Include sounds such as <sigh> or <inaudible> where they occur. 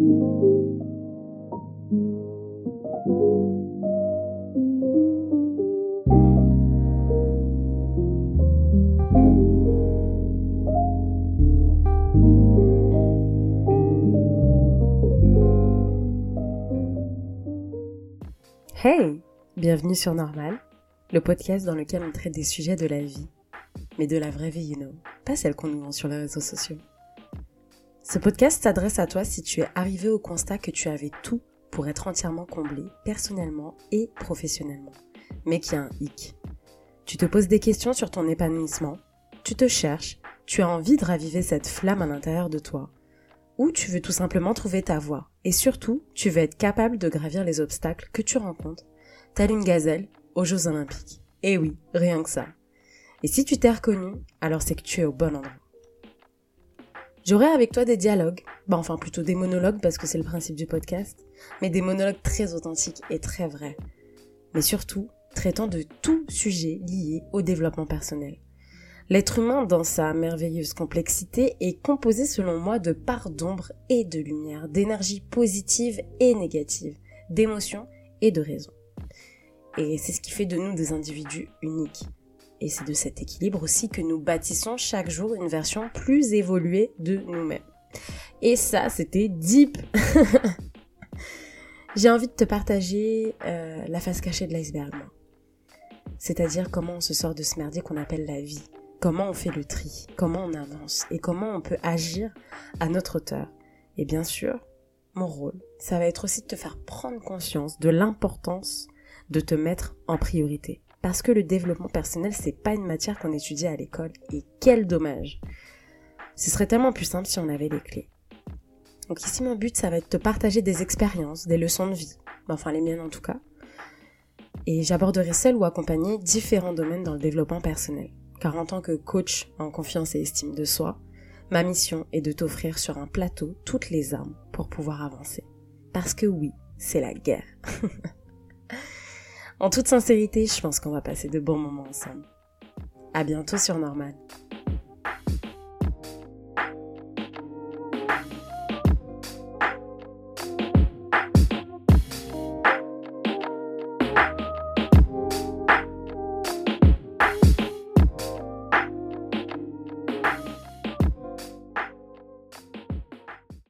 Hey Bienvenue sur Normal, le podcast dans lequel on traite des sujets de la vie, mais de la vraie vie, you know, pas celle qu'on nous vend sur les réseaux sociaux. Ce podcast s'adresse à toi si tu es arrivé au constat que tu avais tout pour être entièrement comblé, personnellement et professionnellement, mais qu'il y a un hic. Tu te poses des questions sur ton épanouissement, tu te cherches, tu as envie de raviver cette flamme à l'intérieur de toi, ou tu veux tout simplement trouver ta voie. Et surtout, tu veux être capable de gravir les obstacles que tu rencontres, telle une gazelle aux Jeux Olympiques. Et oui, rien que ça. Et si tu t'es reconnu, alors c'est que tu es au bon endroit. J'aurai avec toi des dialogues, bah enfin plutôt des monologues parce que c'est le principe du podcast, mais des monologues très authentiques et très vrais. Mais surtout, traitant de tout sujet lié au développement personnel. L'être humain, dans sa merveilleuse complexité, est composé selon moi de parts d'ombre et de lumière, d'énergie positive et négative, d'émotions et de raisons. Et c'est ce qui fait de nous des individus uniques. Et c'est de cet équilibre aussi que nous bâtissons chaque jour une version plus évoluée de nous-mêmes. Et ça, c'était deep. <laughs> J'ai envie de te partager euh, la face cachée de l'iceberg, C'est-à-dire comment on se sort de ce merdier qu'on appelle la vie comment on fait le tri, comment on avance et comment on peut agir à notre hauteur. Et bien sûr, mon rôle, ça va être aussi de te faire prendre conscience de l'importance de te mettre en priorité. Parce que le développement personnel, c'est pas une matière qu'on étudie à l'école. Et quel dommage. Ce serait tellement plus simple si on avait les clés. Donc ici, mon but, ça va être de te partager des expériences, des leçons de vie. Enfin, les miennes en tout cas. Et j'aborderai seul ou accompagné différents domaines dans le développement personnel car en tant que coach en confiance et estime de soi, ma mission est de t'offrir sur un plateau toutes les armes pour pouvoir avancer. Parce que oui, c'est la guerre. <laughs> en toute sincérité, je pense qu'on va passer de bons moments ensemble. À bientôt sur Normal.